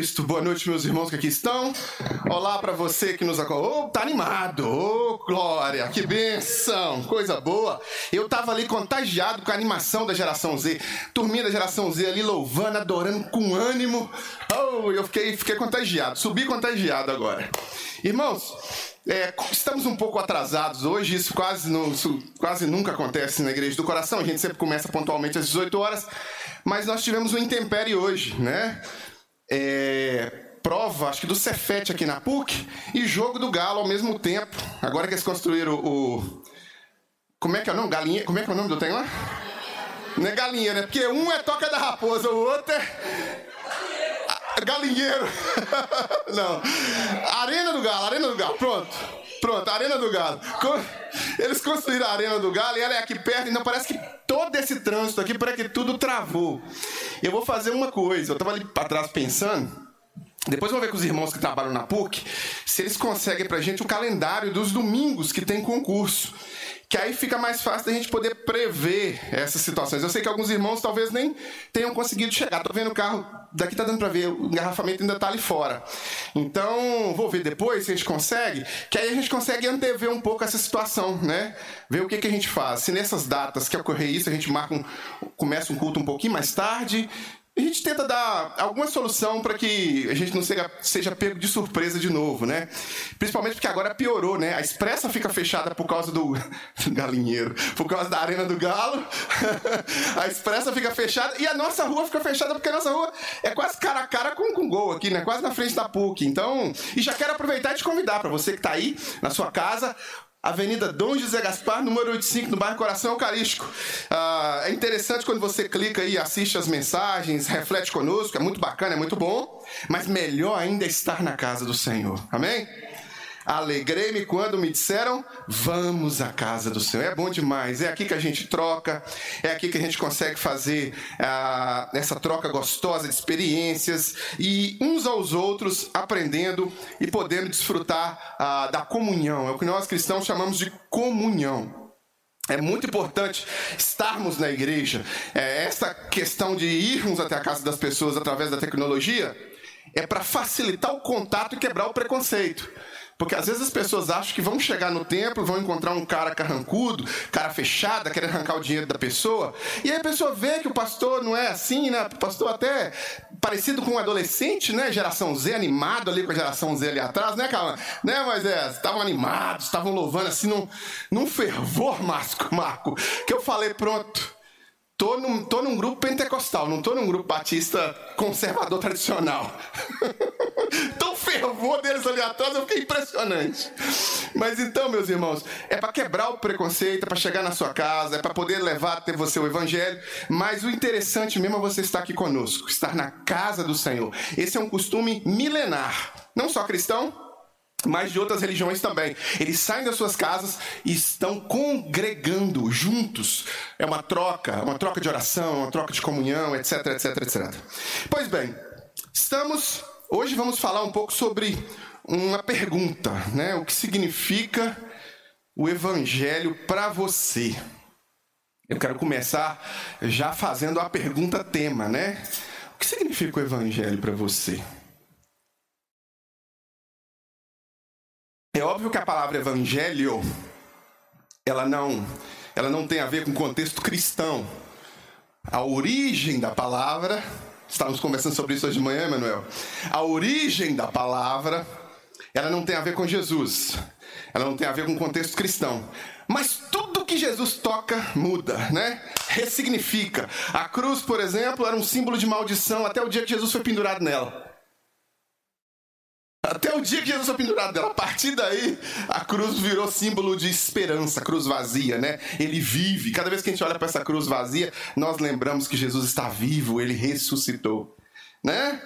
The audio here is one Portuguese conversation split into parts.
Cristo. Boa noite, meus irmãos que aqui estão. Olá para você que nos acompanha. Oh, tá animado. Oh, glória, que benção, coisa boa. Eu tava ali contagiado com a animação da geração Z. Turminha da geração Z ali louvando, adorando com ânimo. Oh, eu fiquei, fiquei contagiado. Subi contagiado agora. Irmãos, é, estamos um pouco atrasados hoje, isso quase, isso quase nunca acontece na Igreja do Coração, a gente sempre começa pontualmente às 18 horas, mas nós tivemos um intempérie hoje, né? É, prova, acho que do Cefete aqui na PUC, e jogo do Galo ao mesmo tempo. Agora que eles construíram o. Como é que é o nome? Galinha. Como é que é o nome do trem lá? Não é galinha, né? Porque um é toca da raposa, o outro é. Galinheiro. Não. Arena do Galo, Arena do Galo. Pronto. Pronto, Arena do Galo. Eles construíram a Arena do Galo e ela é aqui perto, então parece que todo esse trânsito aqui, parece que tudo travou. Eu vou fazer uma coisa, eu tava ali para trás pensando. Depois vou ver com os irmãos que trabalham na PUC se eles conseguem pra gente o calendário dos domingos que tem concurso que aí fica mais fácil da gente poder prever essas situações. Eu sei que alguns irmãos talvez nem tenham conseguido chegar. Tô vendo o carro, daqui tá dando para ver, o engarrafamento ainda tá ali fora. Então, vou ver depois se a gente consegue, que aí a gente consegue antever um pouco essa situação, né? Ver o que, que a gente faz. Se nessas datas que ocorrer isso, a gente marca um, começa um culto um pouquinho mais tarde, a gente tenta dar alguma solução para que a gente não seja, seja pego de surpresa de novo, né? Principalmente porque agora piorou, né? A expressa fica fechada por causa do galinheiro, por causa da arena do galo. a expressa fica fechada e a nossa rua fica fechada porque a nossa rua é quase cara a cara com, com gol aqui, né? Quase na frente da PUC. Então, e já quero aproveitar e te convidar para você que está aí na sua casa, Avenida Dom José Gaspar, número 85, no bairro Coração Eucarístico. Ah, é interessante quando você clica e assiste as mensagens, reflete conosco, é muito bacana, é muito bom, mas melhor ainda é estar na casa do Senhor. Amém? Alegrei-me quando me disseram: vamos à casa do Senhor. É bom demais. É aqui que a gente troca, é aqui que a gente consegue fazer ah, essa troca gostosa de experiências e uns aos outros aprendendo e podendo desfrutar ah, da comunhão. É o que nós cristãos chamamos de comunhão. É muito importante estarmos na igreja. É, essa questão de irmos até a casa das pessoas através da tecnologia é para facilitar o contato e quebrar o preconceito. Porque às vezes as pessoas acham que vão chegar no templo, vão encontrar um cara carrancudo, cara fechada, querendo arrancar o dinheiro da pessoa. E aí a pessoa vê que o pastor não é assim, né? O pastor até parecido com um adolescente, né? Geração Z, animado ali com a geração Z ali atrás, né, calma? Né, mas é, estavam animados, estavam louvando assim num, num fervor, Marco, Marco, que eu falei, pronto Tô num, tô num grupo pentecostal, não tô num grupo batista conservador tradicional. Tão fervor deles ali atrás, eu fiquei impressionante. Mas então, meus irmãos, é para quebrar o preconceito, é para chegar na sua casa, é para poder levar até você o evangelho. Mas o interessante mesmo é você estar aqui conosco, estar na casa do Senhor. Esse é um costume milenar, não só cristão, mas de outras religiões também. Eles saem das suas casas e estão congregando juntos. É uma troca, uma troca de oração, uma troca de comunhão, etc, etc, etc. Pois bem, estamos hoje vamos falar um pouco sobre uma pergunta, né? O que significa o evangelho para você? Eu quero começar já fazendo a pergunta tema, né? O que significa o evangelho para você? É óbvio que a palavra evangelho ela não ela não tem a ver com contexto cristão. A origem da palavra, estávamos conversando sobre isso hoje de manhã, Emanuel. A origem da palavra, ela não tem a ver com Jesus. Ela não tem a ver com contexto cristão. Mas tudo que Jesus toca muda, né? Ressignifica. A cruz, por exemplo, era um símbolo de maldição até o dia que Jesus foi pendurado nela. Até o dia que Jesus foi pendurado dela. A partir daí, a cruz virou símbolo de esperança, cruz vazia, né? Ele vive. Cada vez que a gente olha para essa cruz vazia, nós lembramos que Jesus está vivo, ele ressuscitou, né?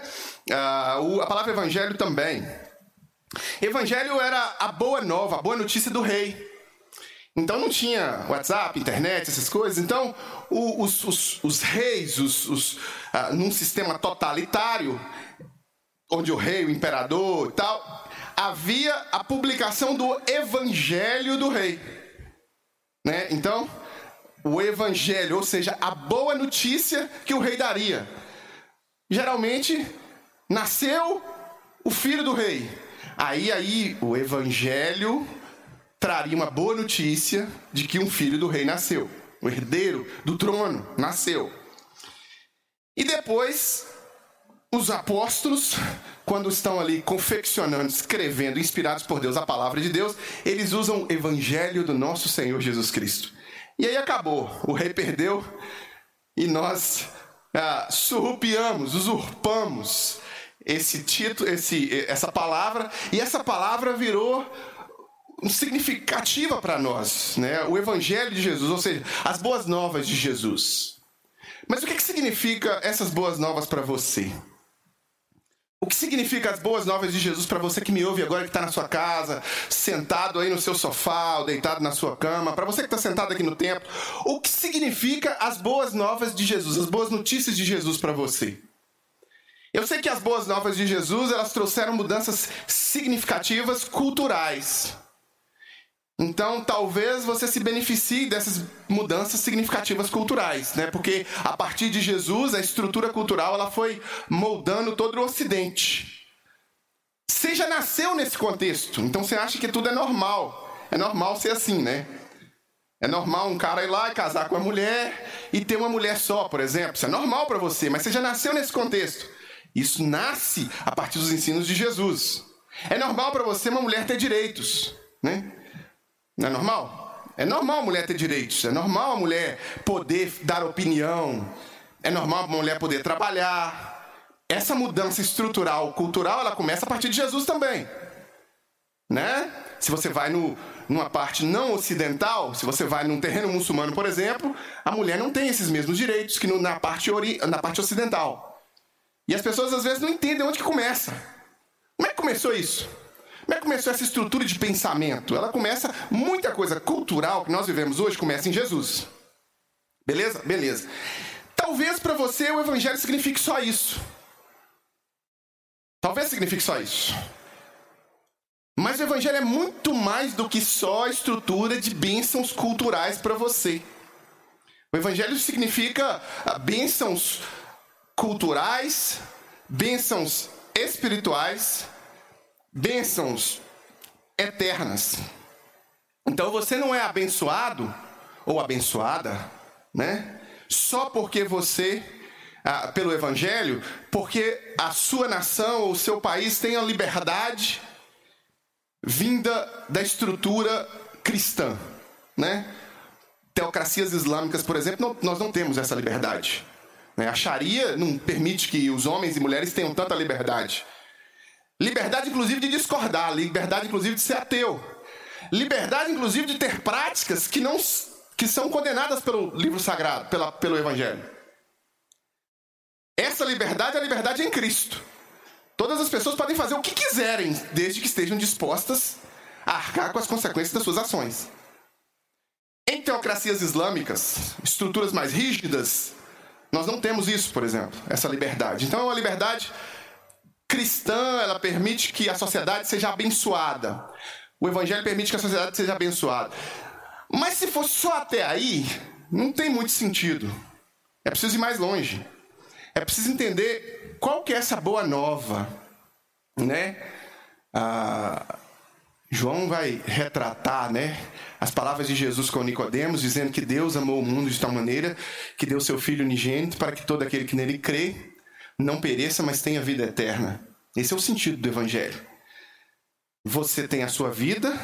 Ah, o, a palavra evangelho também. Evangelho era a boa nova, a boa notícia do rei. Então não tinha WhatsApp, internet, essas coisas. Então os, os, os, reis, os, os ah, num sistema totalitário, onde o rei, o imperador e tal, havia a publicação do evangelho do rei. Né? Então, o evangelho, ou seja, a boa notícia que o rei daria. Geralmente nasceu o filho do rei. Aí, aí, o evangelho traria uma boa notícia de que um filho do rei nasceu. O herdeiro do trono nasceu. E depois, os apóstolos, quando estão ali confeccionando, escrevendo, inspirados por Deus a palavra de Deus, eles usam o evangelho do nosso Senhor Jesus Cristo. E aí acabou. O rei perdeu e nós ah, surrupiamos, usurpamos esse título, esse, essa palavra, e essa palavra virou significativa para nós, né? O Evangelho de Jesus, ou seja, as boas novas de Jesus. Mas o que, que significa essas boas novas para você? O que significa as boas novas de Jesus para você que me ouve agora, que está na sua casa, sentado aí no seu sofá ou deitado na sua cama, para você que está sentado aqui no templo, o que significa as boas novas de Jesus, as boas notícias de Jesus para você? Eu sei que as boas novas de Jesus elas trouxeram mudanças significativas culturais. Então, talvez você se beneficie dessas mudanças significativas culturais, né? Porque a partir de Jesus, a estrutura cultural ela foi moldando todo o Ocidente. Você já nasceu nesse contexto, então você acha que tudo é normal. É normal ser assim, né? É normal um cara ir lá e casar com uma mulher e ter uma mulher só, por exemplo. Isso é normal para você, mas você já nasceu nesse contexto. Isso nasce a partir dos ensinos de Jesus. É normal para você uma mulher ter direitos, né? Não é normal? É normal a mulher ter direitos, é normal a mulher poder dar opinião, é normal a mulher poder trabalhar. Essa mudança estrutural, cultural, ela começa a partir de Jesus também. Né? Se você vai no, numa parte não ocidental, se você vai num terreno muçulmano, por exemplo, a mulher não tem esses mesmos direitos que no, na, parte ori, na parte ocidental. E as pessoas às vezes não entendem onde que começa. Como é que começou isso? Como é que começou essa estrutura de pensamento? Ela começa, muita coisa cultural que nós vivemos hoje começa em Jesus. Beleza? Beleza. Talvez para você o evangelho signifique só isso. Talvez signifique só isso. Mas o evangelho é muito mais do que só a estrutura de bênçãos culturais para você. O evangelho significa ah, bênçãos culturais, bênçãos espirituais bênçãos eternas. Então você não é abençoado ou abençoada, né? Só porque você, ah, pelo Evangelho, porque a sua nação ou o seu país tem a liberdade vinda da estrutura cristã, né? Teocracias islâmicas, por exemplo, não, nós não temos essa liberdade. Né? A Sharia não permite que os homens e mulheres tenham tanta liberdade. Liberdade, inclusive, de discordar. Liberdade, inclusive, de ser ateu. Liberdade, inclusive, de ter práticas que, não, que são condenadas pelo livro sagrado, pela, pelo Evangelho. Essa liberdade é a liberdade em Cristo. Todas as pessoas podem fazer o que quiserem, desde que estejam dispostas a arcar com as consequências das suas ações. Em teocracias islâmicas, estruturas mais rígidas, nós não temos isso, por exemplo, essa liberdade. Então é uma liberdade cristã, ela permite que a sociedade seja abençoada. O evangelho permite que a sociedade seja abençoada. Mas se for só até aí, não tem muito sentido. É preciso ir mais longe. É preciso entender qual que é essa boa nova, né? Ah, João vai retratar, né, as palavras de Jesus com Nicodemos, dizendo que Deus amou o mundo de tal maneira que deu seu Filho unigênito para que todo aquele que nele crê não pereça, mas tenha vida eterna. Esse é o sentido do Evangelho. Você tem a sua vida,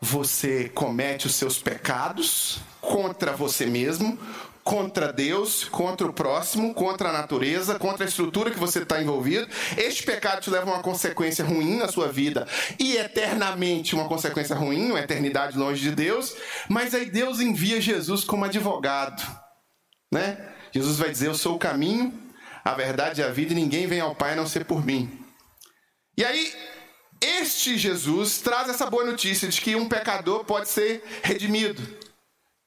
você comete os seus pecados contra você mesmo, contra Deus, contra o próximo, contra a natureza, contra a estrutura que você está envolvido. Este pecado te leva a uma consequência ruim na sua vida e eternamente uma consequência ruim, uma eternidade longe de Deus. Mas aí Deus envia Jesus como advogado, né? Jesus vai dizer: Eu sou o caminho, a verdade e a vida, e ninguém vem ao Pai a não ser por mim. E aí, este Jesus traz essa boa notícia de que um pecador pode ser redimido,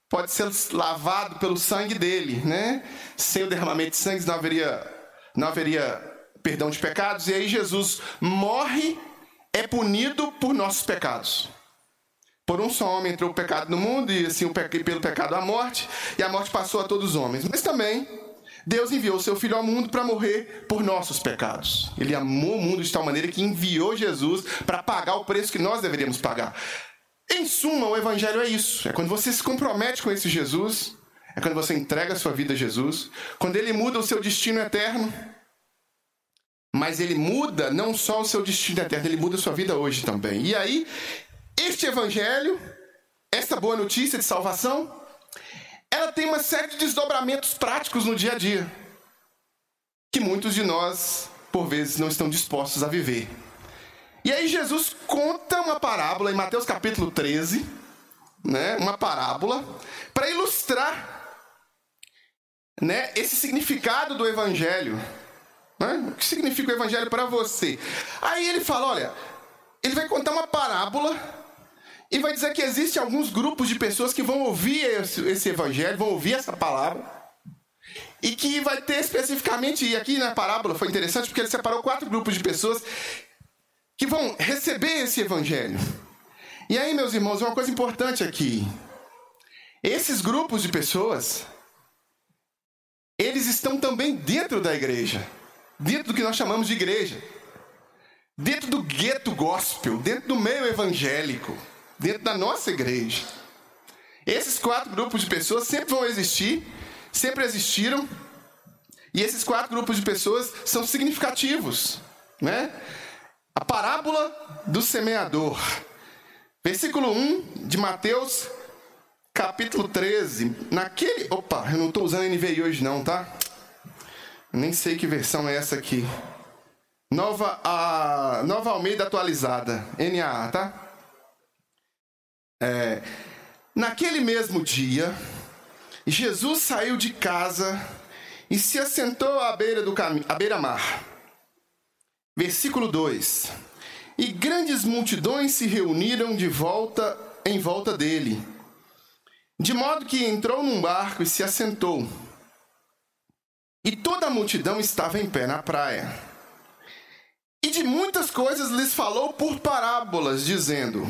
pode ser lavado pelo sangue dele, né? Sem o derramamento de sangue não haveria, não haveria perdão de pecados, e aí Jesus morre, é punido por nossos pecados. Por um só homem entrou o pecado no mundo, e assim pelo pecado a morte, e a morte passou a todos os homens. Mas também Deus enviou seu Filho ao mundo para morrer por nossos pecados. Ele amou o mundo de tal maneira que enviou Jesus para pagar o preço que nós deveríamos pagar. Em suma, o Evangelho é isso: é quando você se compromete com esse Jesus, é quando você entrega a sua vida a Jesus, quando ele muda o seu destino eterno. Mas ele muda não só o seu destino eterno, ele muda a sua vida hoje também. E aí, este Evangelho, essa boa notícia de salvação, ela tem uma série de desdobramentos práticos no dia a dia, que muitos de nós, por vezes, não estão dispostos a viver. E aí Jesus conta uma parábola em Mateus capítulo 13, né, uma parábola, para ilustrar né, esse significado do evangelho. Né? O que significa o evangelho para você? Aí ele fala, olha, ele vai contar uma parábola e vai dizer que existem alguns grupos de pessoas que vão ouvir esse, esse evangelho, vão ouvir essa palavra, e que vai ter especificamente, e aqui na parábola foi interessante porque ele separou quatro grupos de pessoas que vão receber esse evangelho. E aí, meus irmãos, uma coisa importante aqui. Esses grupos de pessoas, eles estão também dentro da igreja, dentro do que nós chamamos de igreja, dentro do gueto gospel, dentro do meio evangélico dentro da nossa igreja. Esses quatro grupos de pessoas sempre vão existir, sempre existiram, e esses quatro grupos de pessoas são significativos, né? A parábola do semeador. Versículo 1 de Mateus, capítulo 13. Naquele. Opa, eu não estou usando NVI hoje, não, tá? Nem sei que versão é essa aqui. Nova, a, Nova Almeida atualizada. NAA, tá? É, naquele mesmo dia, Jesus saiu de casa e se assentou à beira do caminho, à beira-mar. Versículo 2. E grandes multidões se reuniram de volta em volta dele, de modo que entrou num barco e se assentou. E toda a multidão estava em pé na praia. E de muitas coisas lhes falou por parábolas, dizendo: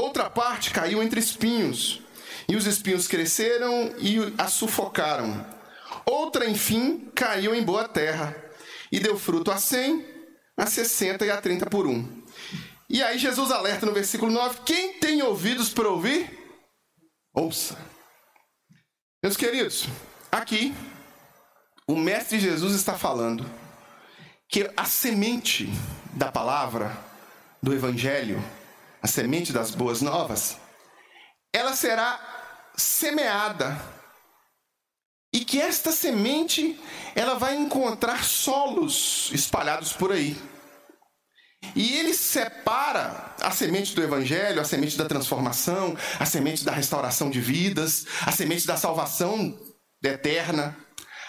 Outra parte caiu entre espinhos, e os espinhos cresceram e a sufocaram. Outra, enfim, caiu em boa terra, e deu fruto a cem, a sessenta e a trinta por um. E aí Jesus alerta no versículo 9: quem tem ouvidos para ouvir, ouça. Meus queridos, aqui o Mestre Jesus está falando que a semente da palavra, do Evangelho, a semente das boas novas, ela será semeada. E que esta semente, ela vai encontrar solos espalhados por aí. E ele separa a semente do evangelho, a semente da transformação, a semente da restauração de vidas, a semente da salvação eterna,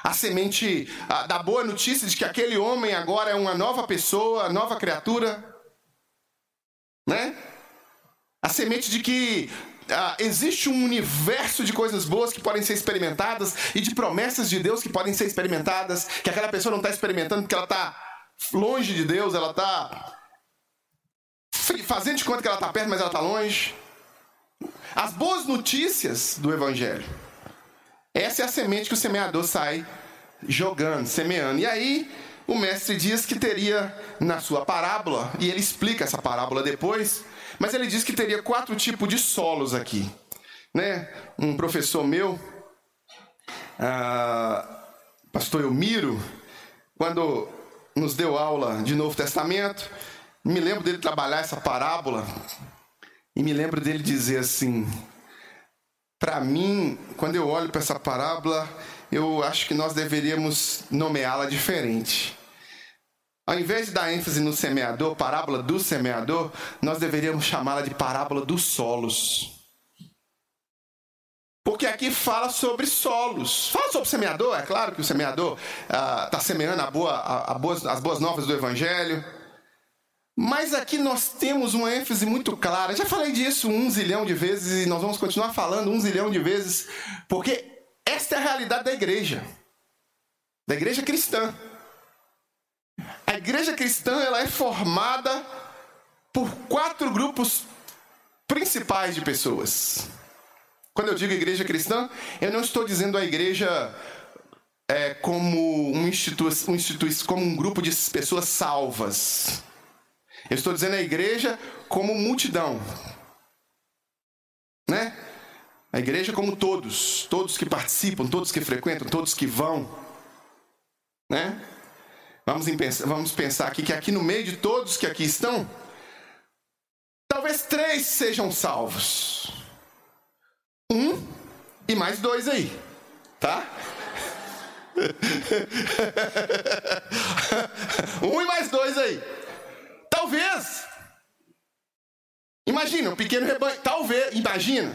a semente da boa notícia de que aquele homem agora é uma nova pessoa, nova criatura, né? A semente de que ah, existe um universo de coisas boas que podem ser experimentadas e de promessas de Deus que podem ser experimentadas, que aquela pessoa não está experimentando porque ela está longe de Deus, ela está fazendo de conta que ela está perto, mas ela está longe. As boas notícias do Evangelho. Essa é a semente que o semeador sai jogando, semeando. E aí, o mestre diz que teria na sua parábola, e ele explica essa parábola depois, mas ele diz que teria quatro tipos de solos aqui. Né? Um professor meu, pastor Elmiro, quando nos deu aula de Novo Testamento, me lembro dele trabalhar essa parábola e me lembro dele dizer assim: para mim, quando eu olho para essa parábola, eu acho que nós deveríamos nomeá-la diferente. Ao invés de dar ênfase no semeador, parábola do semeador, nós deveríamos chamá-la de parábola dos solos. Porque aqui fala sobre solos. Fala sobre semeador, é claro que o semeador está ah, semeando a boa, a, a boas, as boas novas do Evangelho. Mas aqui nós temos uma ênfase muito clara. Já falei disso um zilhão de vezes e nós vamos continuar falando um zilhão de vezes, porque esta é a realidade da igreja, da igreja cristã. A igreja cristã ela é formada por quatro grupos principais de pessoas. Quando eu digo igreja cristã, eu não estou dizendo a igreja é, como um instituto, um instituto, como um grupo de pessoas salvas. Eu estou dizendo a igreja como multidão. Né? A igreja como todos, todos que participam, todos que frequentam, todos que vão. Né? Vamos, pensar, vamos pensar aqui que aqui no meio de todos que aqui estão, talvez três sejam salvos. Um e mais dois aí, tá? um e mais dois aí. Talvez. Imagina, um pequeno rebanho. Talvez, imagina.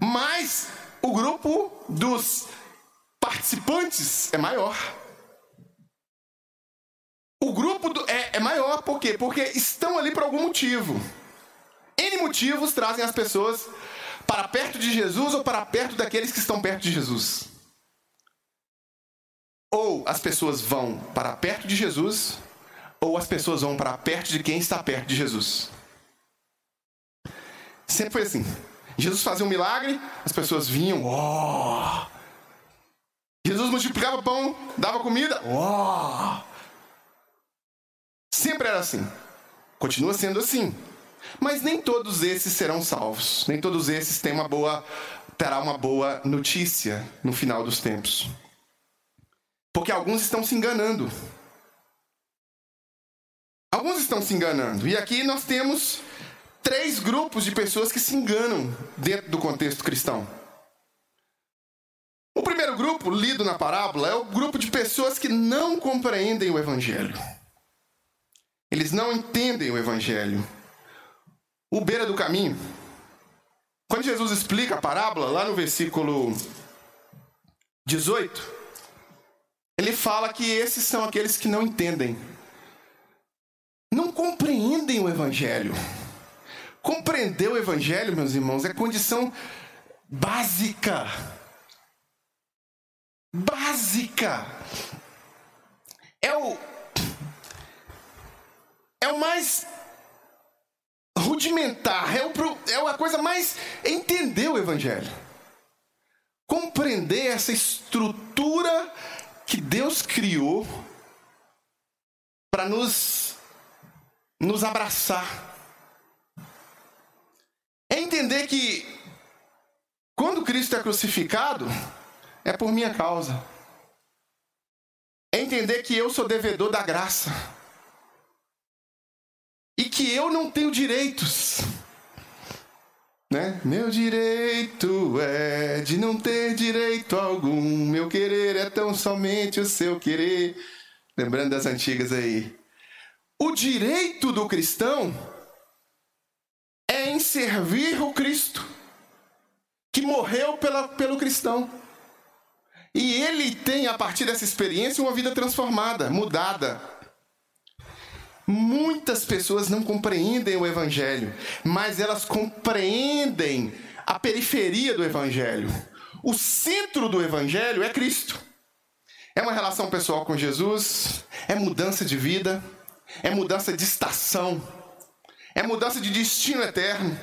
Mas o grupo dos participantes é maior. O grupo do, é, é maior, por quê? Porque estão ali por algum motivo. N motivos trazem as pessoas para perto de Jesus ou para perto daqueles que estão perto de Jesus. Ou as pessoas vão para perto de Jesus, ou as pessoas vão para perto de quem está perto de Jesus. Sempre foi assim. Jesus fazia um milagre, as pessoas vinham, oh! Jesus multiplicava pão, dava comida, oh! Sempre era assim. Continua sendo assim. Mas nem todos esses serão salvos. Nem todos esses têm uma boa terá uma boa notícia no final dos tempos. Porque alguns estão se enganando. Alguns estão se enganando. E aqui nós temos três grupos de pessoas que se enganam dentro do contexto cristão. O primeiro grupo, lido na parábola, é o grupo de pessoas que não compreendem o evangelho. Eles não entendem o evangelho o beira do caminho. Quando Jesus explica a parábola, lá no versículo 18, ele fala que esses são aqueles que não entendem, não compreendem o Evangelho. Compreender o Evangelho, meus irmãos, é condição básica. Básica. É o. É o mais rudimentar, é, o, é a coisa mais. entender o Evangelho. Compreender essa estrutura que Deus criou para nos, nos abraçar. É entender que quando Cristo é crucificado, é por minha causa. É entender que eu sou devedor da graça que eu não tenho direitos. Né? Meu direito é de não ter direito algum. Meu querer é tão somente o seu querer. Lembrando das antigas aí. O direito do cristão é em servir o Cristo, que morreu pela, pelo cristão. E ele tem, a partir dessa experiência, uma vida transformada, mudada. Muitas pessoas não compreendem o Evangelho, mas elas compreendem a periferia do Evangelho. O centro do Evangelho é Cristo. É uma relação pessoal com Jesus, é mudança de vida, é mudança de estação, é mudança de destino eterno,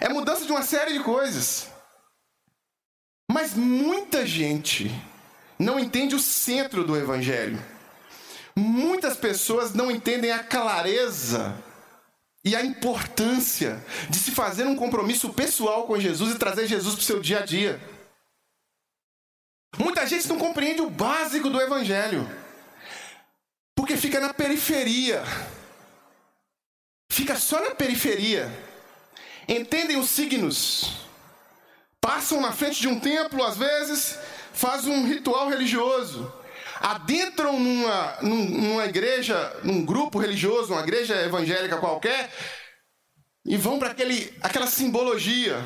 é mudança de uma série de coisas. Mas muita gente não entende o centro do Evangelho. Muitas pessoas não entendem a clareza e a importância de se fazer um compromisso pessoal com Jesus e trazer Jesus para o seu dia a dia. Muita gente não compreende o básico do Evangelho, porque fica na periferia, fica só na periferia. Entendem os signos, passam na frente de um templo, às vezes, faz um ritual religioso, adentram numa, numa igreja, num grupo religioso, uma igreja evangélica qualquer, e vão para aquela simbologia.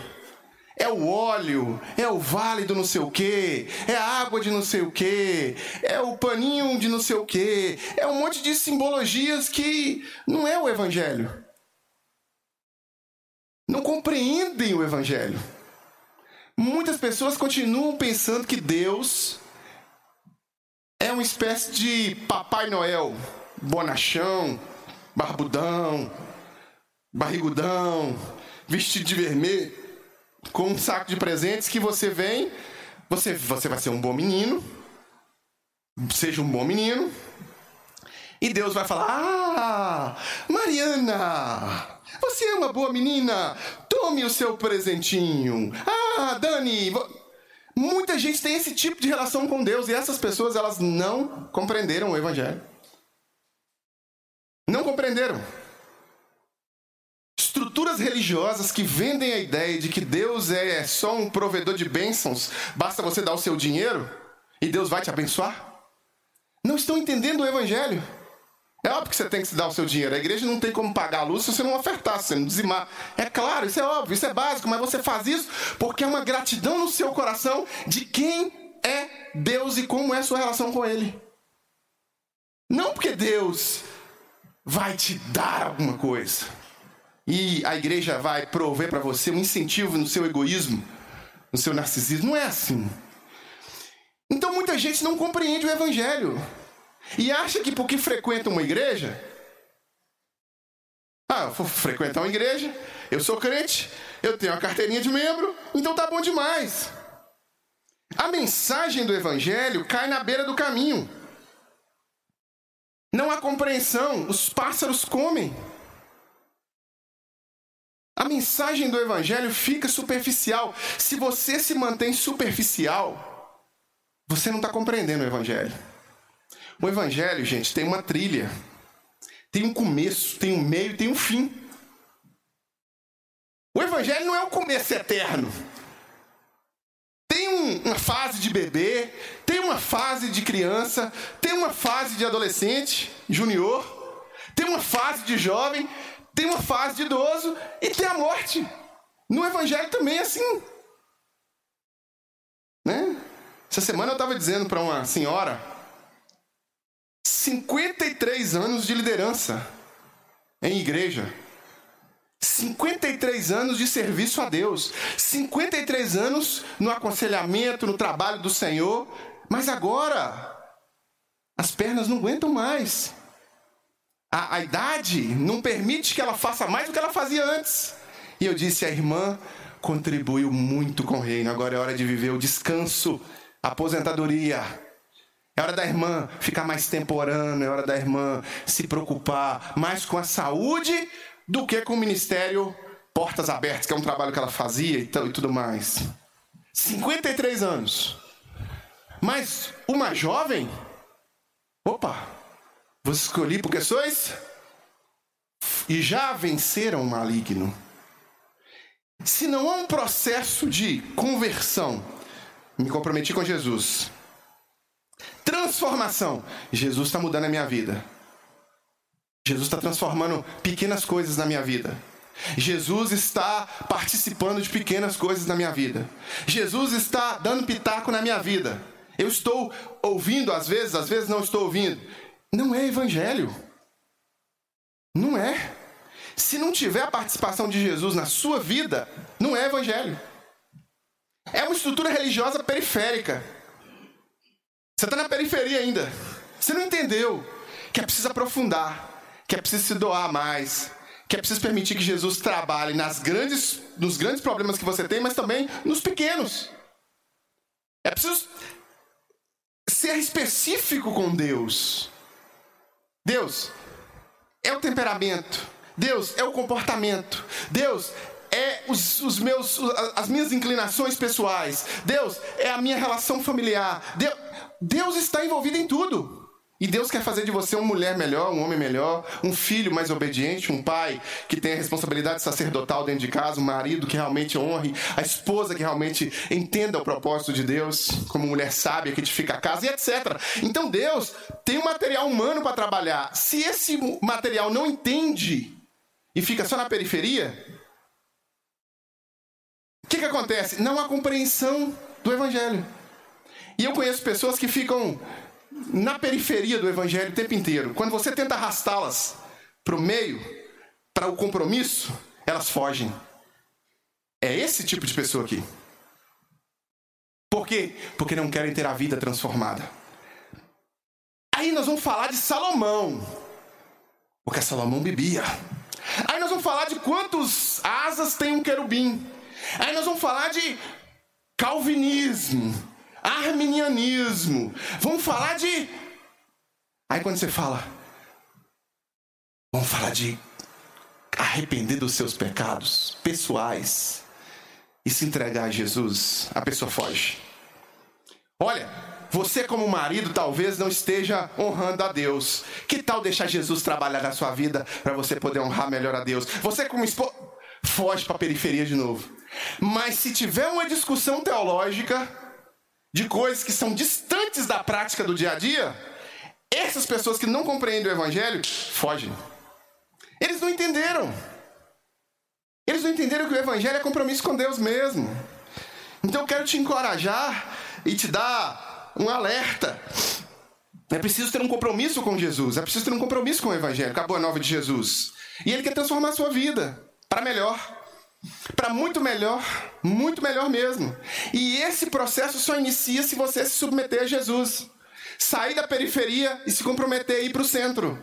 é o óleo, é o vale do não sei o quê, é a água de não sei o quê, é o paninho de não sei o quê, é um monte de simbologias que não é o evangelho. Não compreendem o evangelho. Muitas pessoas continuam pensando que Deus é uma espécie de Papai Noel, bonachão, barbudão, barrigudão, vestido de vermelho, com um saco de presentes que você vem, você, você vai ser um bom menino, seja um bom menino, e Deus vai falar: Ah, Mariana, você é uma boa menina, tome o seu presentinho. Ah, Dani, muita gente tem esse tipo de relação com Deus e essas pessoas elas não compreenderam o Evangelho. Não compreenderam estruturas religiosas que vendem a ideia de que Deus é só um provedor de bênçãos, basta você dar o seu dinheiro e Deus vai te abençoar, não estão entendendo o Evangelho. É óbvio que você tem que se dar o seu dinheiro. A igreja não tem como pagar a luz se você não ofertar, se você não dizimar. É claro, isso é óbvio, isso é básico, mas você faz isso porque é uma gratidão no seu coração de quem é Deus e como é a sua relação com Ele. Não porque Deus vai te dar alguma coisa e a igreja vai prover para você um incentivo no seu egoísmo, no seu narcisismo. Não é assim. Então muita gente não compreende o evangelho e acha que porque frequenta uma igreja, ah, eu vou frequentar uma igreja, eu sou crente, eu tenho a carteirinha de membro, então tá bom demais. A mensagem do evangelho cai na beira do caminho. Não há compreensão, os pássaros comem. A mensagem do Evangelho fica superficial. Se você se mantém superficial, você não está compreendendo o Evangelho. O Evangelho, gente, tem uma trilha. Tem um começo, tem um meio, tem um fim. O Evangelho não é um começo eterno. Tem um, uma fase de bebê, tem uma fase de criança, tem uma fase de adolescente, junior, tem uma fase de jovem, tem uma fase de idoso e tem a morte. No Evangelho também é assim. Né? Essa semana eu estava dizendo para uma senhora 53 anos de liderança em igreja. 53 anos de serviço a Deus. 53 anos no aconselhamento, no trabalho do Senhor. Mas agora, as pernas não aguentam mais a, a idade não permite que ela faça mais do que ela fazia antes. E eu disse: a irmã contribuiu muito com o reino, agora é hora de viver o descanso, a aposentadoria. É hora da irmã ficar mais tempo orando, é hora da irmã se preocupar mais com a saúde do que com o ministério Portas Abertas, que é um trabalho que ela fazia e, tudo mais. 53 anos. Mas uma jovem, opa, vos escolhi porque sois e já venceram o maligno. Se não há um processo de conversão, me comprometi com Jesus. Transformação. Jesus está mudando a minha vida. Jesus está transformando pequenas coisas na minha vida. Jesus está participando de pequenas coisas na minha vida. Jesus está dando pitaco na minha vida. Eu estou ouvindo às vezes, às vezes não estou ouvindo. Não é evangelho. Não é. Se não tiver a participação de Jesus na sua vida, não é evangelho. É uma estrutura religiosa periférica. Você está na periferia ainda. Você não entendeu que é preciso aprofundar, que é preciso se doar mais, que é preciso permitir que Jesus trabalhe nas grandes, nos grandes problemas que você tem, mas também nos pequenos. É preciso ser específico com Deus. Deus é o temperamento. Deus é o comportamento. Deus é os, os, meus, as minhas inclinações pessoais. Deus é a minha relação familiar. Deus, Deus está envolvido em tudo. E Deus quer fazer de você uma mulher melhor, um homem melhor, um filho mais obediente, um pai que tenha responsabilidade sacerdotal dentro de casa, um marido que realmente honre, a esposa que realmente entenda o propósito de Deus, como mulher sábia que edifica a casa e etc. Então Deus tem um material humano para trabalhar. Se esse material não entende e fica só na periferia, que, que acontece? Não há compreensão do Evangelho. E eu conheço pessoas que ficam na periferia do Evangelho o tempo inteiro. Quando você tenta arrastá-las para o meio, para o compromisso, elas fogem. É esse tipo de pessoa aqui. Por quê? Porque não querem ter a vida transformada. Aí nós vamos falar de Salomão. Porque Salomão bebia. Aí nós vamos falar de quantos asas tem um querubim. Aí nós vamos falar de calvinismo, arminianismo. Vamos falar de. Aí quando você fala, vamos falar de arrepender dos seus pecados pessoais e se entregar a Jesus, a pessoa foge. Olha, você como marido talvez não esteja honrando a Deus. Que tal deixar Jesus trabalhar na sua vida para você poder honrar melhor a Deus? Você como esposa foge para a periferia de novo. Mas se tiver uma discussão teológica de coisas que são distantes da prática do dia a dia, essas pessoas que não compreendem o evangelho fogem. Eles não entenderam. Eles não entenderam que o evangelho é compromisso com Deus mesmo. Então eu quero te encorajar e te dar um alerta. É preciso ter um compromisso com Jesus, é preciso ter um compromisso com o evangelho, com a boa nova de Jesus. E ele quer transformar a sua vida para melhor. Para muito melhor, muito melhor mesmo. E esse processo só inicia se você se submeter a Jesus. Sair da periferia e se comprometer a ir para o centro.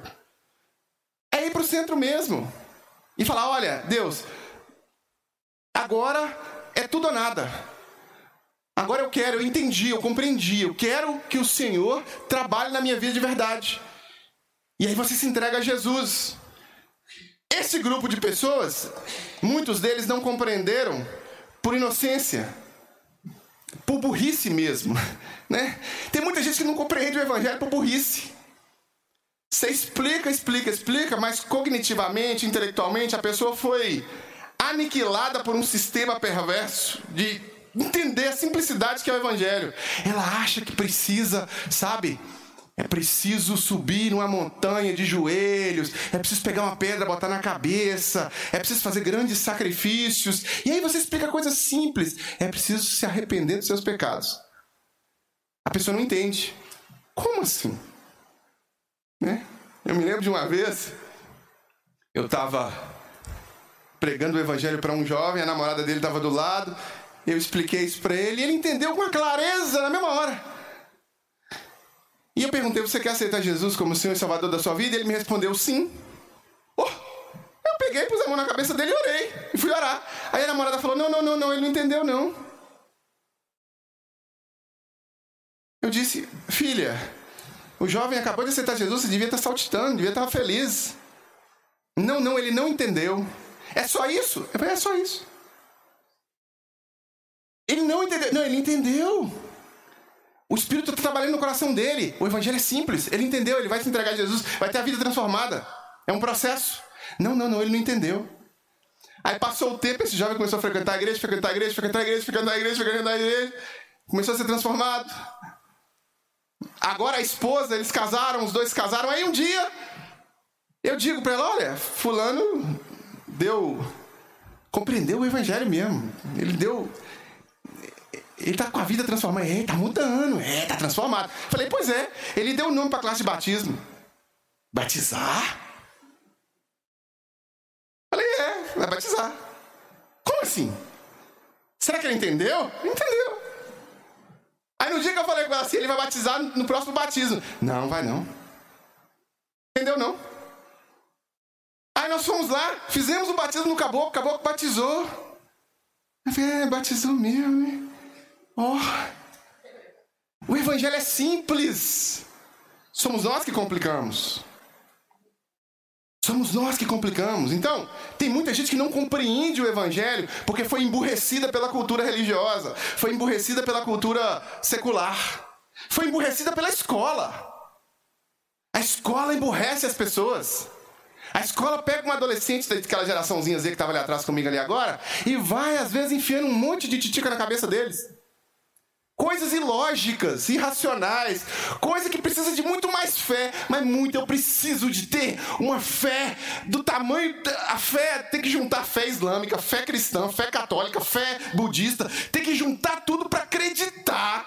É ir para o centro mesmo. E falar: olha, Deus, agora é tudo ou nada. Agora eu quero, eu entendi, eu compreendi, eu quero que o Senhor trabalhe na minha vida de verdade. E aí você se entrega a Jesus. Esse grupo de pessoas, muitos deles não compreenderam por inocência, por burrice mesmo, né? Tem muita gente que não compreende o evangelho por burrice. Você explica, explica, explica, mas cognitivamente, intelectualmente, a pessoa foi aniquilada por um sistema perverso de entender a simplicidade que é o evangelho. Ela acha que precisa, sabe, é preciso subir uma montanha de joelhos, é preciso pegar uma pedra, botar na cabeça, é preciso fazer grandes sacrifícios. E aí você explica coisas simples, é preciso se arrepender dos seus pecados. A pessoa não entende. Como assim? Né? Eu me lembro de uma vez, eu estava pregando o evangelho para um jovem, a namorada dele estava do lado, eu expliquei isso para ele e ele entendeu com clareza na mesma hora. E eu perguntei: Você quer aceitar Jesus como Senhor e Salvador da sua vida? E ele me respondeu: Sim. Oh, eu peguei, pus a mão na cabeça dele e orei. E fui orar. Aí a namorada falou: Não, não, não, não, ele não entendeu, não. Eu disse: Filha, o jovem acabou de aceitar Jesus, você devia estar saltitando, devia estar feliz. Não, não, ele não entendeu. É só isso? Eu falei: É só isso. Ele não entendeu. Não, ele entendeu. O Espírito está trabalhando no coração dele. O Evangelho é simples. Ele entendeu, ele vai se entregar a Jesus, vai ter a vida transformada. É um processo. Não, não, não, ele não entendeu. Aí passou o tempo, esse jovem começou a frequentar a igreja, frequentar a igreja, frequentar a igreja, frequentar a igreja, frequentar a igreja. Começou a ser transformado. Agora a esposa, eles casaram, os dois casaram. Aí um dia, eu digo para ela: olha, Fulano deu. compreendeu o evangelho mesmo. Ele deu ele tá com a vida transformada. É, tá mudando. É, tá transformado. Falei, pois é. Ele deu o nome para a classe de batismo. Batizar? Falei, é, vai batizar. Como assim? Será que ele entendeu? Entendeu. Aí no dia que eu falei com ela assim, ele vai batizar no próximo batismo. Não, vai não. Entendeu não? Aí nós fomos lá, fizemos o batismo no caboclo, o caboclo batizou. Eu falei, é, batizou mesmo, né? Oh, o evangelho é simples. Somos nós que complicamos. Somos nós que complicamos. Então, tem muita gente que não compreende o evangelho porque foi emburrecida pela cultura religiosa, foi emburrecida pela cultura secular, foi emburrecida pela escola. A escola emburrece as pessoas. A escola pega um adolescente daquela geraçãozinha Z que estava ali atrás comigo ali agora e vai, às vezes, enfiando um monte de titica na cabeça deles. Coisas ilógicas, irracionais, coisa que precisa de muito mais fé, mas muito eu preciso de ter uma fé do tamanho. A fé tem que juntar fé islâmica, fé cristã, fé católica, fé budista, tem que juntar tudo para acreditar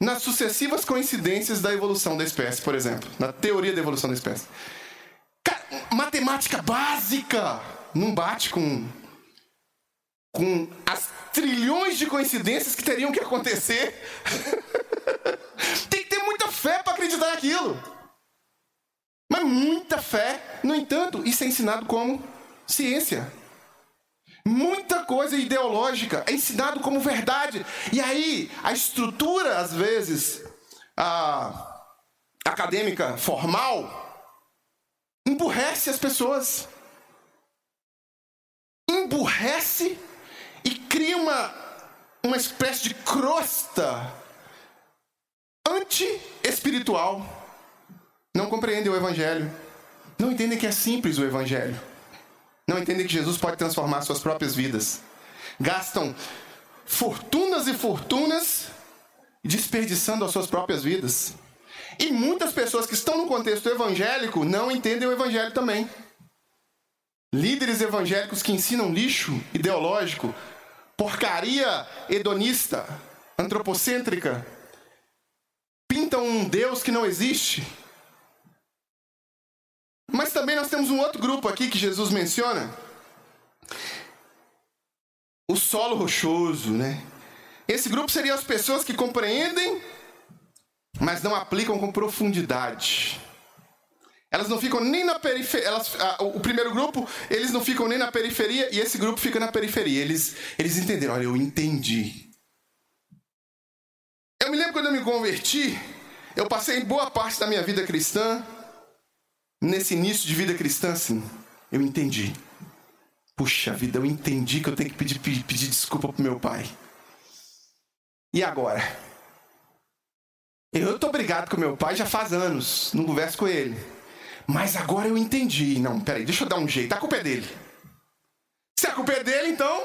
nas sucessivas coincidências da evolução da espécie, por exemplo, na teoria da evolução da espécie. Matemática básica não bate com com as trilhões de coincidências que teriam que acontecer. Tem que ter muita fé para acreditar naquilo. Mas muita fé. No entanto, isso é ensinado como ciência. Muita coisa ideológica é ensinado como verdade. E aí, a estrutura, às vezes, a acadêmica formal, emburrece as pessoas. Emburrece e cria uma, uma espécie de crosta anti-espiritual. Não compreendem o Evangelho. Não entendem que é simples o Evangelho. Não entendem que Jesus pode transformar suas próprias vidas. Gastam fortunas e fortunas desperdiçando as suas próprias vidas. E muitas pessoas que estão no contexto evangélico não entendem o Evangelho também. Líderes evangélicos que ensinam lixo ideológico, porcaria hedonista, antropocêntrica, pintam um Deus que não existe. Mas também nós temos um outro grupo aqui que Jesus menciona. O solo rochoso, né? Esse grupo seria as pessoas que compreendem, mas não aplicam com profundidade. Elas não ficam nem na periferia. o primeiro grupo, eles não ficam nem na periferia e esse grupo fica na periferia. Eles, eles entenderam, olha, eu entendi. Eu me lembro quando eu me converti, eu passei boa parte da minha vida cristã, nesse início de vida cristã, assim, eu entendi. Puxa vida, eu entendi que eu tenho que pedir, pedir, pedir desculpa pro meu pai. E agora? Eu tô brigado com meu pai já faz anos, não converso com ele. Mas agora eu entendi. Não, peraí, deixa eu dar um jeito. A culpa é dele. Se a culpa é dele, então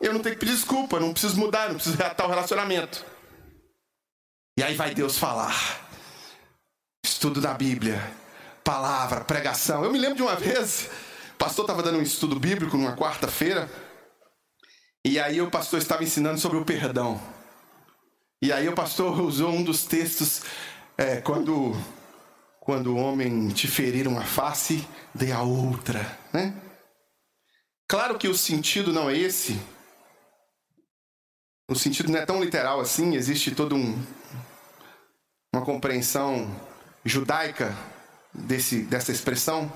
eu não tenho que pedir desculpa, não preciso mudar, não preciso reatar o relacionamento. E aí vai Deus falar. Estudo da Bíblia, palavra, pregação. Eu me lembro de uma vez, o pastor estava dando um estudo bíblico numa quarta-feira, e aí o pastor estava ensinando sobre o perdão. E aí o pastor usou um dos textos é, quando quando o homem te ferir uma face, dê a outra, né? Claro que o sentido não é esse. O sentido não é tão literal assim, existe toda um, uma compreensão judaica desse, dessa expressão.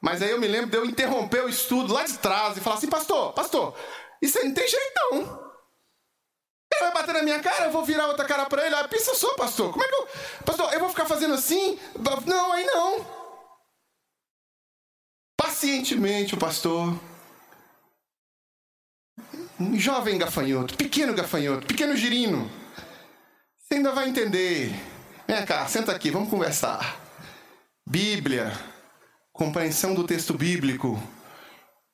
Mas aí eu me lembro de eu interromper o estudo lá de trás e falar assim, pastor, pastor, isso aí não tem jeito não. Ele vai bater na minha cara, eu vou virar outra cara para ele. Ah, pensa só, pastor. Como é que eu. Pastor, eu vou ficar fazendo assim? Não, aí não. Pacientemente, o pastor. Um jovem gafanhoto, pequeno gafanhoto, pequeno girino. Você ainda vai entender. Vem cá, senta aqui, vamos conversar. Bíblia, compreensão do texto bíblico.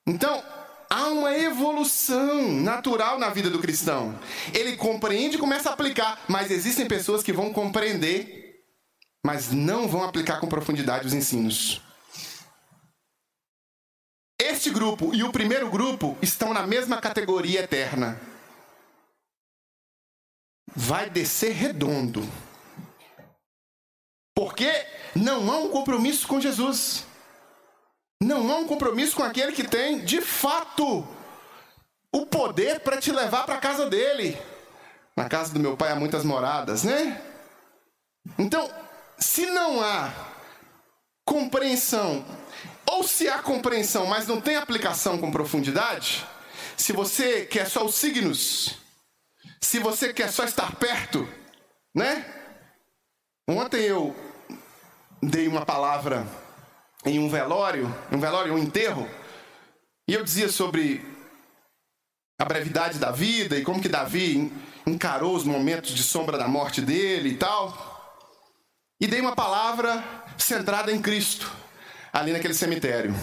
Então, há uma evolução natural na vida do cristão. Ele compreende e começa a aplicar, mas existem pessoas que vão compreender, mas não vão aplicar com profundidade os ensinos. Este grupo e o primeiro grupo estão na mesma categoria eterna. Vai descer redondo. Porque não há um compromisso com Jesus. Não há um compromisso com aquele que tem, de fato, o poder para te levar para a casa dele. Na casa do meu pai há muitas moradas, né? Então, se não há compreensão, ou se há compreensão, mas não tem aplicação com profundidade, se você quer só os signos, se você quer só estar perto, né? Ontem eu dei uma palavra em um velório, um velório, um enterro, e eu dizia sobre a brevidade da vida e como que Davi encarou os momentos de sombra da morte dele e tal. E dei uma palavra centrada em Cristo, ali naquele cemitério.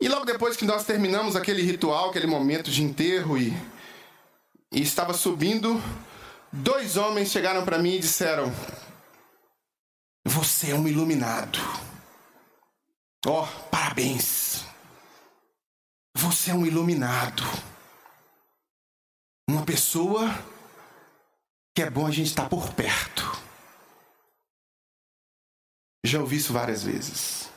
E logo depois que nós terminamos aquele ritual, aquele momento de enterro e e estava subindo, dois homens chegaram para mim e disseram: Você é um iluminado. Ó, oh, parabéns. Você é um iluminado. Uma pessoa que é bom a gente estar tá por perto. Já ouvi isso várias vezes.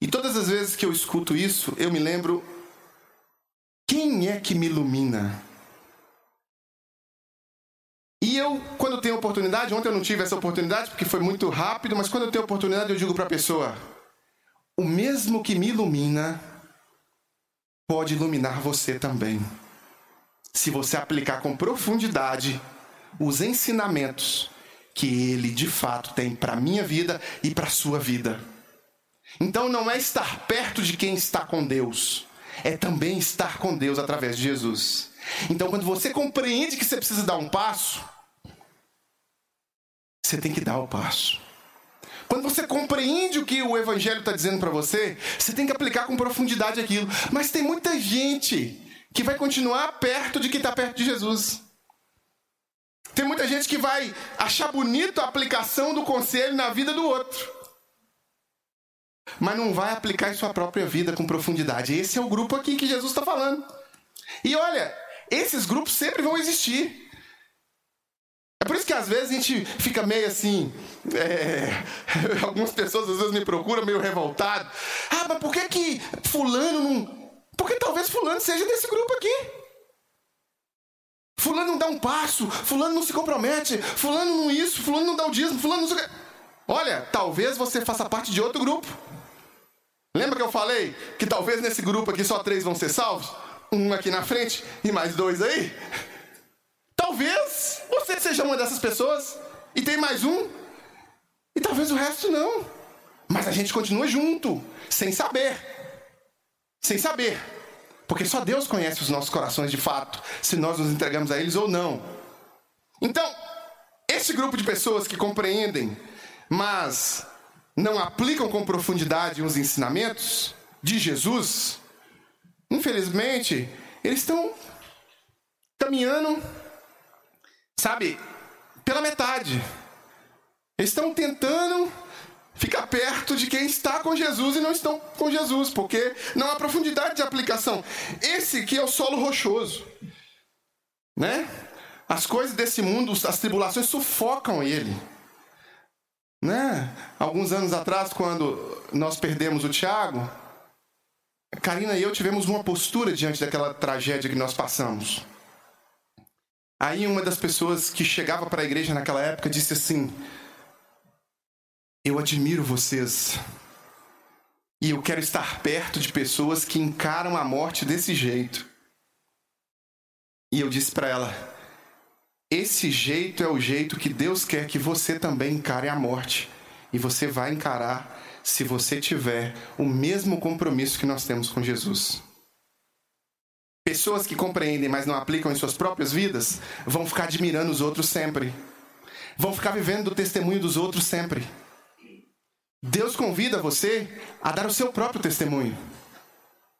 E todas as vezes que eu escuto isso, eu me lembro: quem é que me ilumina? E eu, quando tenho oportunidade, ontem eu não tive essa oportunidade porque foi muito rápido, mas quando eu tenho oportunidade, eu digo para a pessoa: o mesmo que me ilumina pode iluminar você também. Se você aplicar com profundidade os ensinamentos que ele de fato tem para minha vida e para sua vida. Então não é estar perto de quem está com Deus, é também estar com Deus através de Jesus. Então quando você compreende que você precisa dar um passo, você tem que dar o passo. Quando você compreende o que o Evangelho está dizendo para você, você tem que aplicar com profundidade aquilo. Mas tem muita gente que vai continuar perto de quem está perto de Jesus. Tem muita gente que vai achar bonito a aplicação do conselho na vida do outro mas não vai aplicar em sua própria vida com profundidade. Esse é o grupo aqui que Jesus está falando. E olha, esses grupos sempre vão existir. É por isso que às vezes a gente fica meio assim. É, algumas pessoas às vezes me procuram meio revoltado. Ah, mas por que que Fulano não. Porque talvez Fulano seja desse grupo aqui. Fulano não dá um passo, Fulano não se compromete, Fulano não isso, Fulano não dá o dízimo, Fulano não. Olha, talvez você faça parte de outro grupo. Lembra que eu falei que talvez nesse grupo aqui só três vão ser salvos? Um aqui na frente e mais dois aí? Talvez você seja uma dessas pessoas e tem mais um e talvez o resto não. Mas a gente continua junto, sem saber. Sem saber. Porque só Deus conhece os nossos corações de fato, se nós nos entregamos a eles ou não. Então, esse grupo de pessoas que compreendem, mas não aplicam com profundidade os ensinamentos de Jesus, infelizmente, eles estão caminhando, sabe, pela metade. Eles estão tentando ficar perto de quem está com Jesus e não estão com Jesus, porque não há profundidade de aplicação. Esse aqui é o solo rochoso, né? As coisas desse mundo, as tribulações sufocam ele. Né? Alguns anos atrás, quando nós perdemos o Tiago, Karina e eu tivemos uma postura diante daquela tragédia que nós passamos. Aí uma das pessoas que chegava para a igreja naquela época disse assim: Eu admiro vocês. E eu quero estar perto de pessoas que encaram a morte desse jeito. E eu disse para ela: esse jeito é o jeito que Deus quer que você também encare a morte. E você vai encarar se você tiver o mesmo compromisso que nós temos com Jesus. Pessoas que compreendem, mas não aplicam em suas próprias vidas, vão ficar admirando os outros sempre. Vão ficar vivendo do testemunho dos outros sempre. Deus convida você a dar o seu próprio testemunho.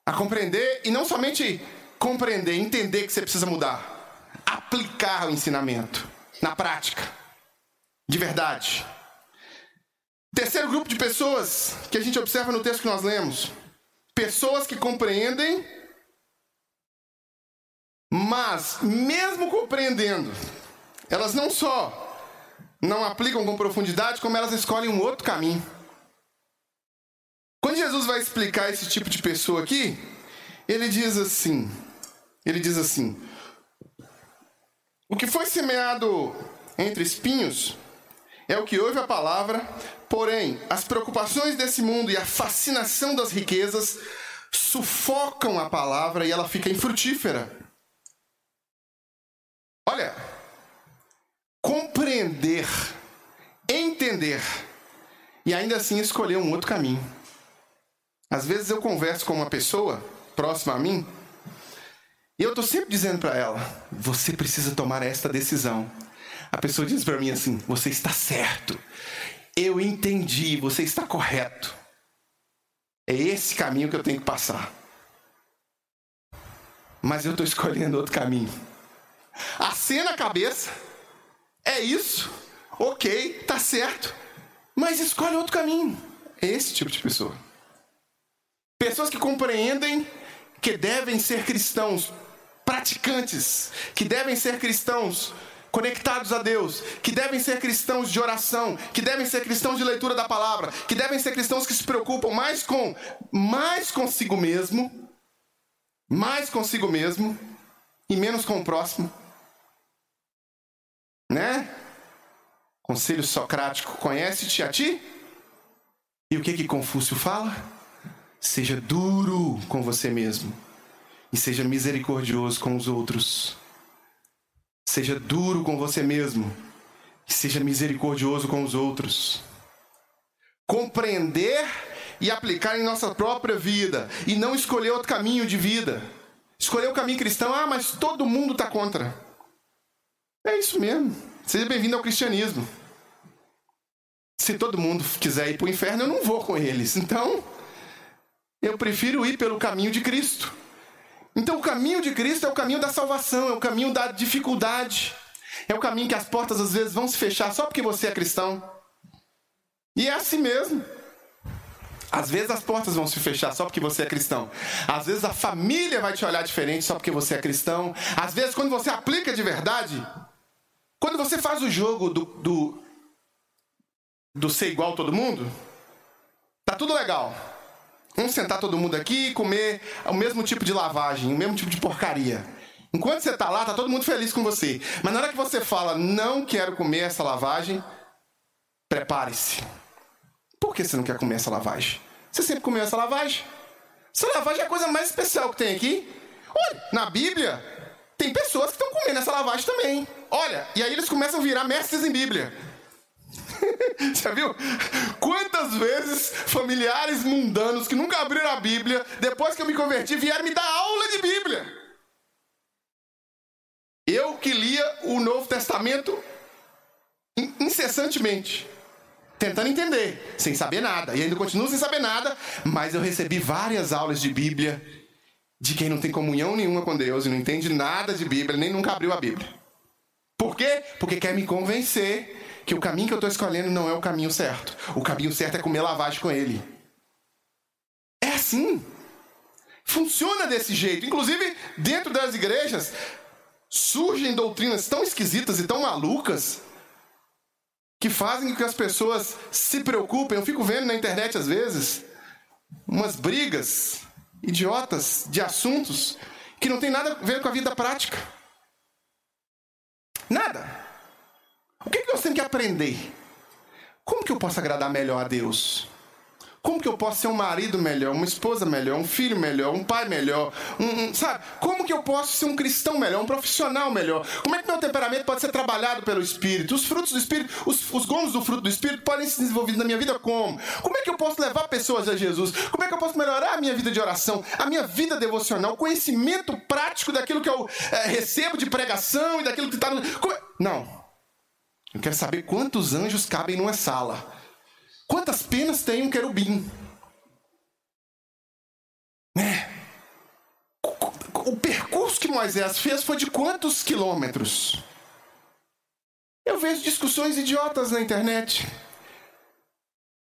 A compreender e não somente compreender, entender que você precisa mudar aplicar o ensinamento na prática, de verdade. Terceiro grupo de pessoas que a gente observa no texto que nós lemos: pessoas que compreendem, mas, mesmo compreendendo, elas não só não aplicam com profundidade, como elas escolhem um outro caminho. Quando Jesus vai explicar esse tipo de pessoa aqui, ele diz assim: ele diz assim: o que foi semeado entre espinhos é o que ouve a palavra, porém, as preocupações desse mundo e a fascinação das riquezas sufocam a palavra e ela fica infrutífera. Olha, compreender, entender e ainda assim escolher um outro caminho. Às vezes eu converso com uma pessoa próxima a mim e eu tô sempre dizendo para ela: você precisa tomar esta decisão. A pessoa diz para mim assim: você está certo. Eu entendi, você está correto. É esse caminho que eu tenho que passar. mas eu estou escolhendo outro caminho. Acena a cabeça, é isso, ok, tá certo, mas escolhe outro caminho. É esse tipo de pessoa. Pessoas que compreendem que devem ser cristãos praticantes, que devem ser cristãos conectados a Deus, que devem ser cristãos de oração, que devem ser cristãos de leitura da palavra, que devem ser cristãos que se preocupam mais com mais consigo mesmo, mais consigo mesmo e menos com o próximo. Né? Conselho socrático, conhece-te a ti? E o que que Confúcio fala? Seja duro com você mesmo e seja misericordioso com os outros. Seja duro com você mesmo e seja misericordioso com os outros. Compreender e aplicar em nossa própria vida e não escolher outro caminho de vida. Escolher o caminho cristão, ah, mas todo mundo está contra. É isso mesmo. Seja bem-vindo ao cristianismo. Se todo mundo quiser ir para o inferno, eu não vou com eles. Então, eu prefiro ir pelo caminho de Cristo. Então, o caminho de Cristo é o caminho da salvação, é o caminho da dificuldade. É o caminho que as portas às vezes vão se fechar só porque você é cristão. E é assim mesmo. Às vezes as portas vão se fechar só porque você é cristão. Às vezes a família vai te olhar diferente só porque você é cristão. Às vezes, quando você aplica de verdade, quando você faz o jogo do, do, do ser igual a todo mundo, tá tudo legal. Vamos sentar todo mundo aqui e comer o mesmo tipo de lavagem, o mesmo tipo de porcaria. Enquanto você está lá, tá todo mundo feliz com você. Mas na hora que você fala, não quero comer essa lavagem, prepare-se. Por que você não quer comer essa lavagem? Você sempre comeu essa lavagem? Essa lavagem é a coisa mais especial que tem aqui. Olha, na Bíblia, tem pessoas que estão comendo essa lavagem também. Olha, e aí eles começam a virar mestres em Bíblia. Já viu? Quantas vezes familiares mundanos que nunca abriram a Bíblia, depois que eu me converti, vieram me dar aula de Bíblia? Eu que lia o Novo Testamento incessantemente, tentando entender, sem saber nada, e ainda continuo sem saber nada, mas eu recebi várias aulas de Bíblia de quem não tem comunhão nenhuma com Deus e não entende nada de Bíblia, nem nunca abriu a Bíblia. Por quê? Porque quer me convencer que o caminho que eu estou escolhendo não é o caminho certo. O caminho certo é comer lavagem com ele. É assim. Funciona desse jeito. Inclusive, dentro das igrejas, surgem doutrinas tão esquisitas e tão malucas que fazem com que as pessoas se preocupem. Eu fico vendo na internet às vezes umas brigas idiotas de assuntos que não tem nada a ver com a vida prática. Nada. O que, que você tem que aprender? Como que eu posso agradar melhor a Deus? Como que eu posso ser um marido melhor, uma esposa melhor, um filho melhor, um pai melhor, um, um, sabe? Como que eu posso ser um cristão melhor, um profissional melhor? Como é que meu temperamento pode ser trabalhado pelo Espírito? Os frutos do Espírito, os, os gomos do fruto do Espírito podem ser desenvolvidos na minha vida como? Como é que eu posso levar pessoas a Jesus? Como é que eu posso melhorar a minha vida de oração, a minha vida devocional, conhecimento prático daquilo que eu é, recebo de pregação e daquilo que está no... Como... É? Não. Eu quero saber quantos anjos cabem numa sala. Quantas penas tem um querubim? Né? O percurso que Moisés fez foi de quantos quilômetros? Eu vejo discussões idiotas na internet.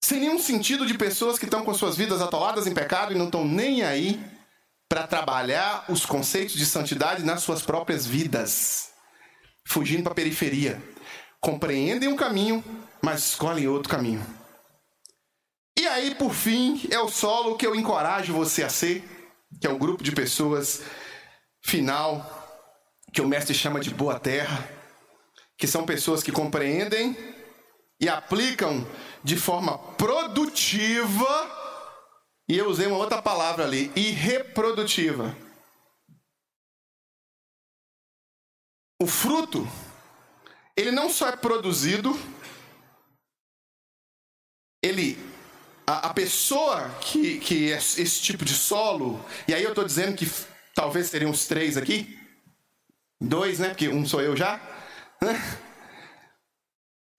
Sem nenhum sentido de pessoas que estão com suas vidas atoladas em pecado e não estão nem aí para trabalhar os conceitos de santidade nas suas próprias vidas, fugindo para a periferia compreendem um caminho, mas escolhem outro caminho. E aí, por fim, é o solo que eu encorajo você a ser, que é um grupo de pessoas final, que o mestre chama de boa terra, que são pessoas que compreendem e aplicam de forma produtiva, e eu usei uma outra palavra ali, irreprodutiva. O fruto ele não só é produzido, ele a, pessoa que, que é esse tipo de solo, e aí eu estou dizendo que talvez seriam os três aqui, dois, né? Porque um sou eu já. Né?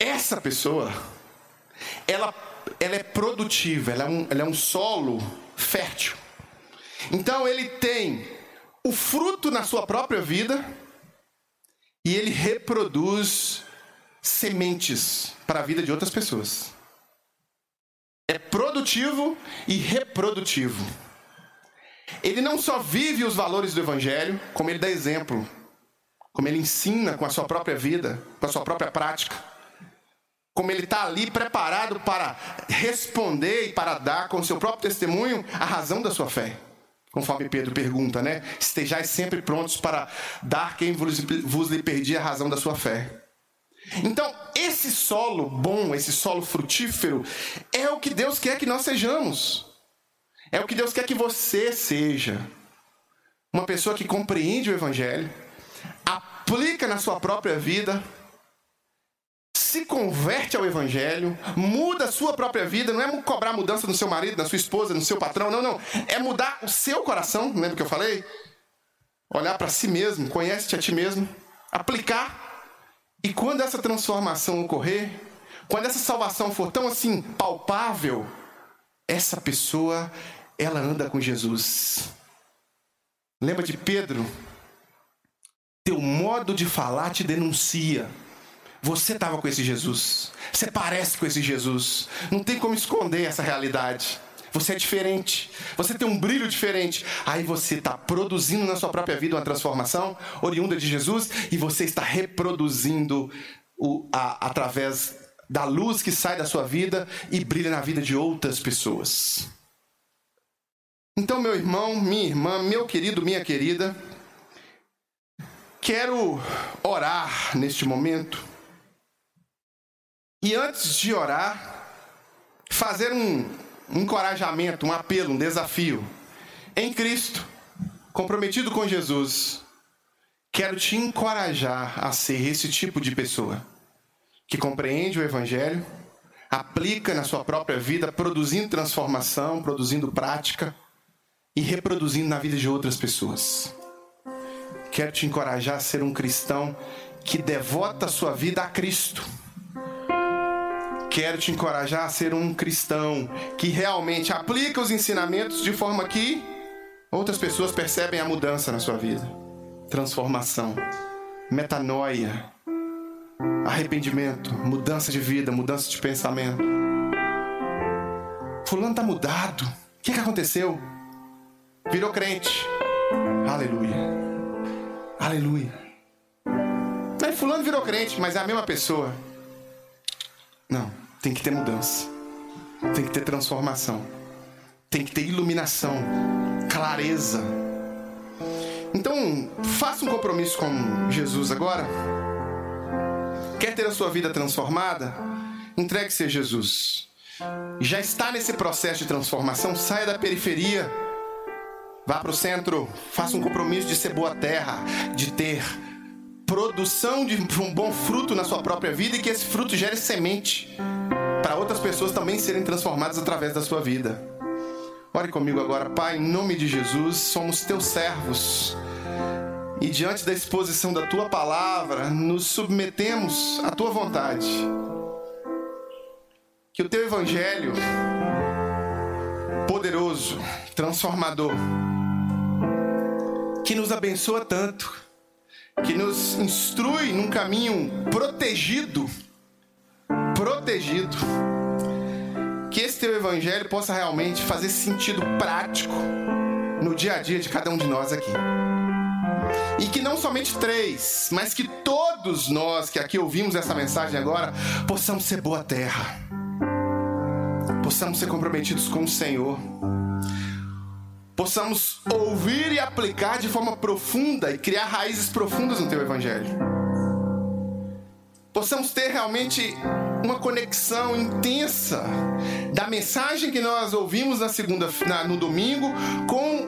Essa pessoa, ela, ela é produtiva, ela é, um, ela é um solo fértil. Então ele tem o fruto na sua própria vida e ele reproduz sementes para a vida de outras pessoas. É produtivo e reprodutivo. Ele não só vive os valores do Evangelho, como ele dá exemplo, como ele ensina com a sua própria vida, com a sua própria prática, como ele está ali preparado para responder e para dar com o seu próprio testemunho a razão da sua fé. Conforme Pedro pergunta, né? Estejais sempre prontos para dar quem vos, lhe perdia a razão da sua fé. Então, esse solo bom, esse solo frutífero, é o que Deus quer que nós sejamos. É o que Deus quer que você seja. Uma pessoa que compreende o Evangelho, aplica na sua própria vida, se converte ao Evangelho, muda a sua própria vida, não é cobrar mudança no seu marido, na sua esposa, no seu patrão, não, não. É mudar o seu coração, lembra que eu falei? Olhar para si mesmo, conhece-te a ti mesmo, aplicar. E quando essa transformação ocorrer, quando essa salvação for tão assim palpável, essa pessoa ela anda com Jesus. Lembra de Pedro? Teu modo de falar te denuncia. Você estava com esse Jesus. Você parece com esse Jesus. Não tem como esconder essa realidade. Você é diferente. Você tem um brilho diferente. Aí você está produzindo na sua própria vida uma transformação oriunda de Jesus e você está reproduzindo o, a, através da luz que sai da sua vida e brilha na vida de outras pessoas. Então, meu irmão, minha irmã, meu querido, minha querida, quero orar neste momento. E antes de orar, fazer um, um encorajamento, um apelo, um desafio. Em Cristo, comprometido com Jesus, quero te encorajar a ser esse tipo de pessoa que compreende o Evangelho, aplica na sua própria vida, produzindo transformação, produzindo prática e reproduzindo na vida de outras pessoas. Quero te encorajar a ser um cristão que devota a sua vida a Cristo. Quero te encorajar a ser um cristão que realmente aplica os ensinamentos de forma que outras pessoas percebem a mudança na sua vida. Transformação, metanoia, arrependimento, mudança de vida, mudança de pensamento. Fulano tá mudado. O que, que aconteceu? Virou crente. Aleluia. Aleluia. Aí fulano virou crente, mas é a mesma pessoa. Não, tem que ter mudança. Tem que ter transformação. Tem que ter iluminação, clareza. Então, faça um compromisso com Jesus agora. Quer ter a sua vida transformada? Entregue-se a Jesus. Já está nesse processo de transformação, saia da periferia Vá para o centro, faça um compromisso de ser boa terra, de ter produção de um bom fruto na sua própria vida e que esse fruto gere semente para outras pessoas também serem transformadas através da sua vida. Ore comigo agora, Pai, em nome de Jesus, somos teus servos. E diante da exposição da tua palavra, nos submetemos à tua vontade. Que o teu evangelho poderoso, transformador, que nos abençoa tanto, que nos instrui num caminho protegido, protegido. Que esse teu evangelho possa realmente fazer sentido prático no dia a dia de cada um de nós aqui. E que não somente três, mas que todos nós que aqui ouvimos essa mensagem agora possamos ser boa terra, possamos ser comprometidos com o Senhor possamos ouvir e aplicar de forma profunda e criar raízes profundas no teu evangelho. Possamos ter realmente uma conexão intensa da mensagem que nós ouvimos na segunda, na, no domingo com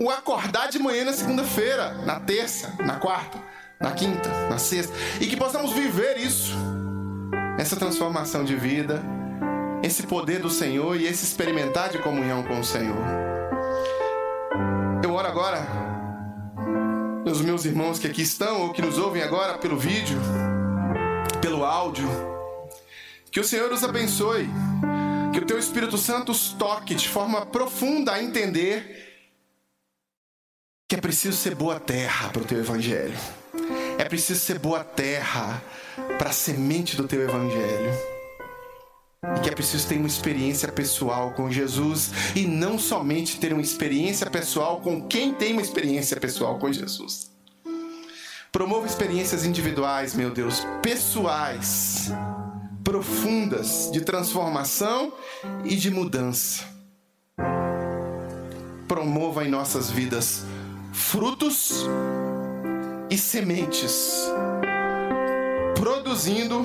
o acordar de manhã na segunda-feira, na terça, na quarta, na quinta, na sexta, e que possamos viver isso, essa transformação de vida, esse poder do Senhor e esse experimentar de comunhão com o Senhor. Eu oro agora os meus irmãos que aqui estão ou que nos ouvem agora pelo vídeo, pelo áudio. Que o Senhor os abençoe. Que o teu Espírito Santo os toque de forma profunda a entender que é preciso ser boa terra para o teu evangelho. É preciso ser boa terra para a semente do teu evangelho. E que é preciso ter uma experiência pessoal com Jesus e não somente ter uma experiência pessoal com quem tem uma experiência pessoal com Jesus. Promova experiências individuais, meu Deus, pessoais, profundas, de transformação e de mudança. Promova em nossas vidas frutos e sementes, produzindo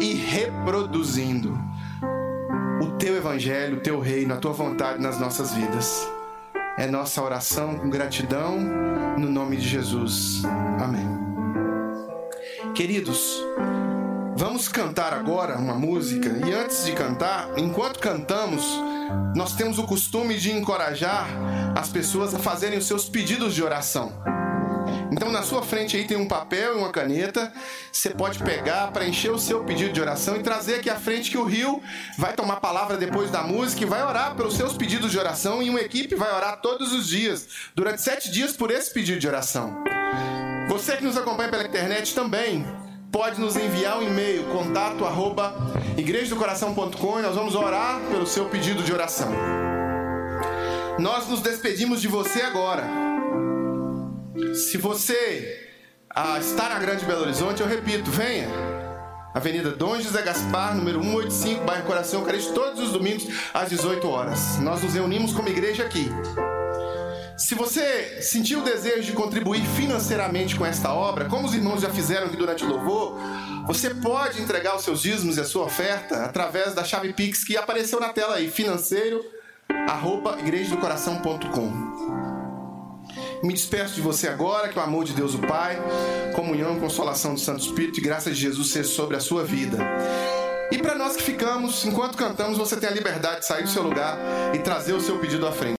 e reproduzindo o teu evangelho, o teu reino, a tua vontade nas nossas vidas. É nossa oração com gratidão no nome de Jesus. Amém. Queridos, vamos cantar agora uma música e antes de cantar, enquanto cantamos, nós temos o costume de encorajar as pessoas a fazerem os seus pedidos de oração. Então na sua frente aí tem um papel e uma caneta. Você pode pegar, preencher o seu pedido de oração e trazer aqui à frente que o Rio vai tomar palavra depois da música e vai orar pelos seus pedidos de oração e uma equipe vai orar todos os dias, durante sete dias por esse pedido de oração. Você que nos acompanha pela internet também pode nos enviar um e-mail, contato arroba igrejadocoração.com e nós vamos orar pelo seu pedido de oração. Nós nos despedimos de você agora. Se você ah, está na Grande Belo Horizonte, eu repito, venha. Avenida Dom José Gaspar, número 185, bairro Coração Carente, todos os domingos às 18 horas. Nós nos reunimos como igreja aqui. Se você sentiu o desejo de contribuir financeiramente com esta obra, como os irmãos já fizeram aqui durante o louvor, você pode entregar os seus dízimos e a sua oferta através da chave Pix que apareceu na tela aí, financeiro, arroba. Me despeço de você agora, que o amor de Deus o Pai, comunhão consolação do Santo Espírito e graça de Jesus seja sobre a sua vida. E para nós que ficamos, enquanto cantamos, você tem a liberdade de sair do seu lugar e trazer o seu pedido à frente.